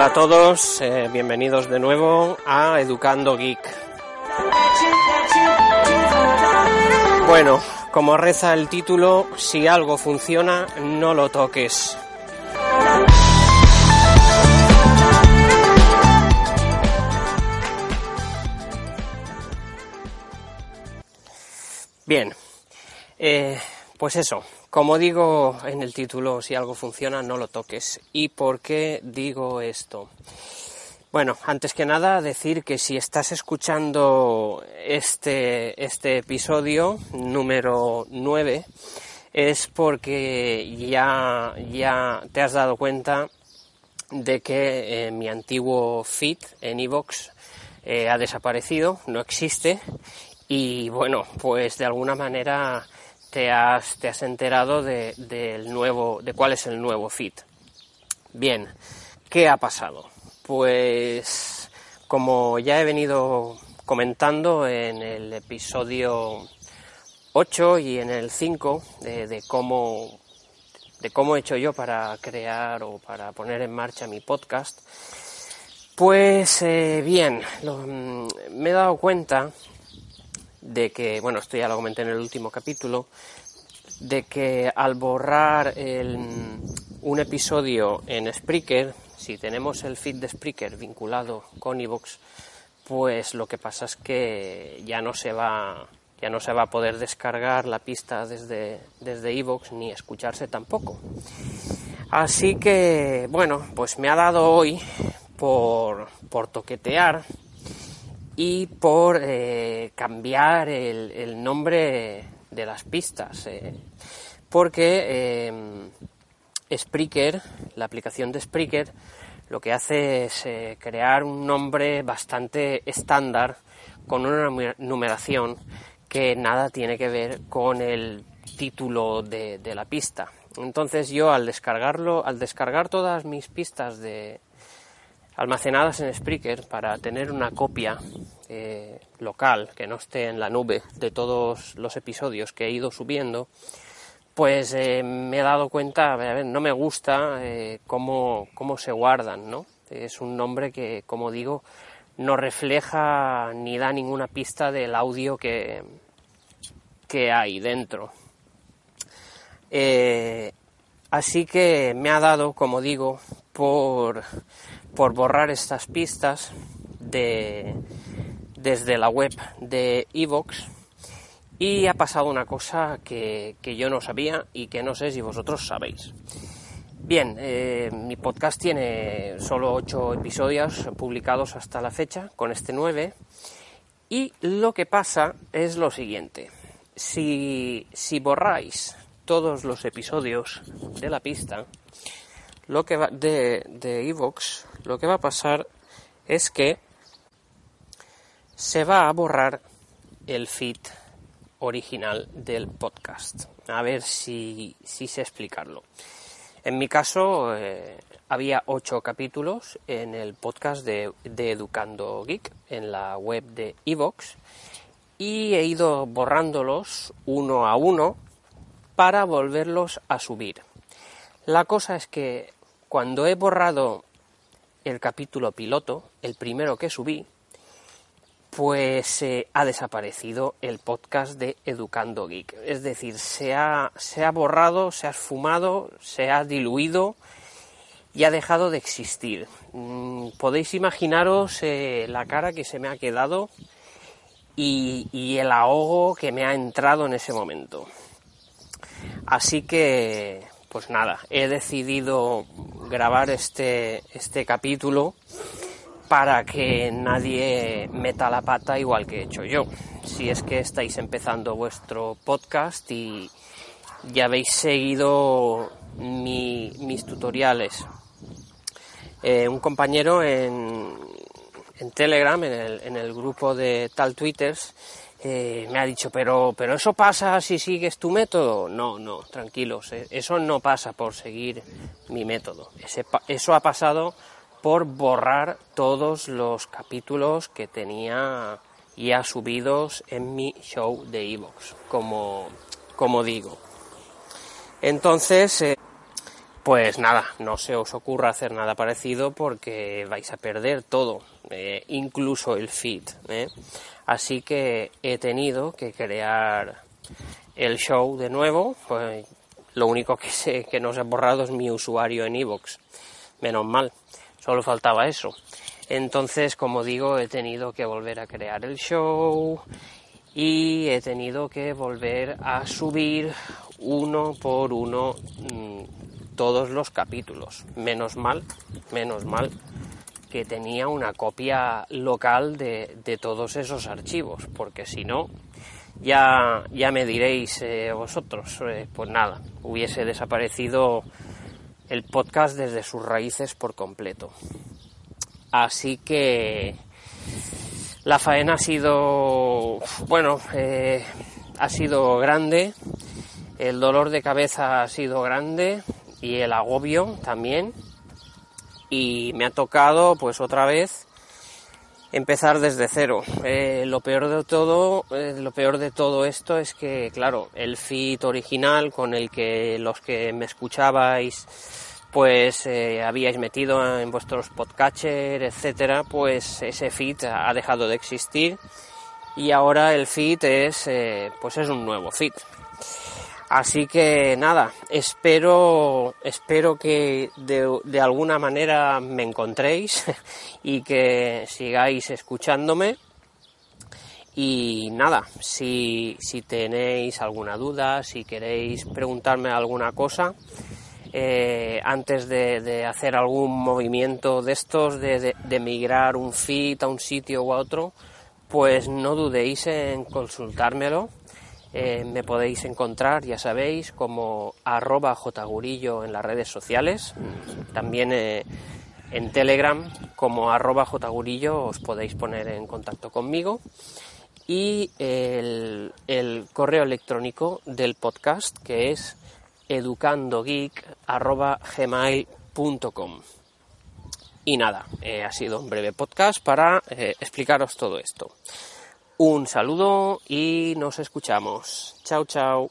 Hola a todos, eh, bienvenidos de nuevo a Educando Geek. Bueno, como reza el título, si algo funciona, no lo toques. Bien, eh, pues eso, como digo en el título, si algo funciona, no lo toques. ¿Y por qué digo esto? Bueno, antes que nada decir que si estás escuchando este, este episodio número 9 es porque ya, ya te has dado cuenta de que eh, mi antiguo feed en iVoox eh, ha desaparecido, no existe y bueno, pues de alguna manera te has, te has enterado de, nuevo, de cuál es el nuevo feed. Bien, ¿qué ha pasado? Pues como ya he venido comentando en el episodio 8 y en el 5 de, cómo de cómo he hecho yo para crear o para poner en marcha mi podcast, pues eh, bien, mm, me he dado cuenta de que, bueno, esto ya lo comenté en el último capítulo, de que al borrar un episodio en Spreaker, si tenemos el feed de Spreaker vinculado con iVoox, pues lo que pasa es que ya no se va ya no se va a poder descargar la pista desde desde iVoox ni escucharse tampoco. Así que bueno, pues me ha dado hoy por, por toquetear y por eh, cambiar el, nombre de las pistas. Eh, porque eh, Spreaker, la aplicación de Spreaker, lo que hace es crear un nombre bastante estándar con una numeración que nada tiene que ver con el título de, de la pista. Entonces yo al descargarlo, al descargar todas mis pistas de, almacenadas en Spreaker para tener una copia eh, local que no esté en la nube de todos los episodios que he ido subiendo, pues eh, me he dado cuenta, no me gusta eh, cómo, cómo, se guardan, ¿no? Es un nombre que, como digo, no refleja ni da ninguna pista del audio que, que hay dentro. así que me ha dado, como digo, por por borrar estas pistas de, desde la web de Evox y ha pasado una cosa que, yo no sabía y que no sé si vosotros sabéis. Bien, eh, mi podcast tiene solo 8 episodios publicados hasta la fecha, con este 9, y lo que pasa es lo siguiente. Si, si borráis todos los episodios de la pista, lo que va de de Evox, lo que va a pasar es que se va a borrar el feed original del podcast. A ver si, si sé explicarlo. En mi caso eh, había ocho capítulos en el podcast de, de, Educando Geek en la web de Evox y he ido borrándolos uno a uno para volverlos a subir. La cosa es que cuando he borrado el capítulo piloto, el primero que subí, pues eh, ha desaparecido el podcast de Educando Geek. Es decir, se ha, se ha borrado, se ha esfumado, se ha diluido y ha dejado de existir. Mm, podéis imaginaros eh, la cara que se me ha quedado y, y el ahogo que me ha entrado en ese momento. Así que, pues nada, he decidido grabar este, este capítulo para que nadie meta la pata igual que he hecho yo. Si es que estáis empezando vuestro podcast y ya habéis seguido mis tutoriales. Eh, un compañero en, en Telegram, en el, en el grupo de tal Twitters, eh, me ha dicho, pero, pero eso pasa si sigues tu método. No, no, tranquilos, eh, eso no pasa por seguir mi método. eso ha pasado por borrar todos los capítulos que tenía ya subidos en mi show de Evox, como, como digo. Entonces, eh, pues nada, no se os ocurra hacer nada parecido porque vais a perder todo, eh, incluso el feed. ¿eh? Así que he tenido que crear el show de nuevo. Pues lo único que sé que no se ha borrado es mi usuario en iVoox. Menos mal, solo faltaba eso. Entonces, como digo, he tenido que volver a crear el show y he tenido que volver a subir uno por uno mm, todos los capítulos. Menos mal, menos mal que tenía una copia local de, todos esos archivos, porque si no, ya, ya me diréis eh, vosotros, eh, pues nada, hubiese desaparecido el podcast desde sus raíces por completo. Así que la faena ha sido, bueno, eh, ha sido grande, el dolor de cabeza ha sido grande y el agobio también. Y me ha tocado, pues otra vez, empezar desde cero. Eh, lo peor de todo, eh, lo peor de todo esto es que, claro, el feed original con el que los que me escuchabais pues eh, habíais metido en vuestros podcatcher, etcétera, pues ese feed ha dejado de existir y ahora el feed es pues es un nuevo feed. Así que nada, espero espero que de, de alguna manera me encontréis y que sigáis escuchándome. Y nada, si, si tenéis alguna duda, si queréis preguntarme alguna cosa, eh, antes de, hacer algún movimiento de estos, de, migrar un feed a un sitio u a otro, pues no dudéis en consultármelo. Eh, me podéis encontrar, ya sabéis, como arroba jgurillo en las redes sociales. También eh, en Telegram como arroba jgurillo os podéis poner en contacto conmigo. Y el, correo electrónico del podcast que es educandogeek.gmail.com Y nada, eh, ha sido un breve podcast para explicaros todo esto. Un saludo y nos escuchamos. Chao, chao.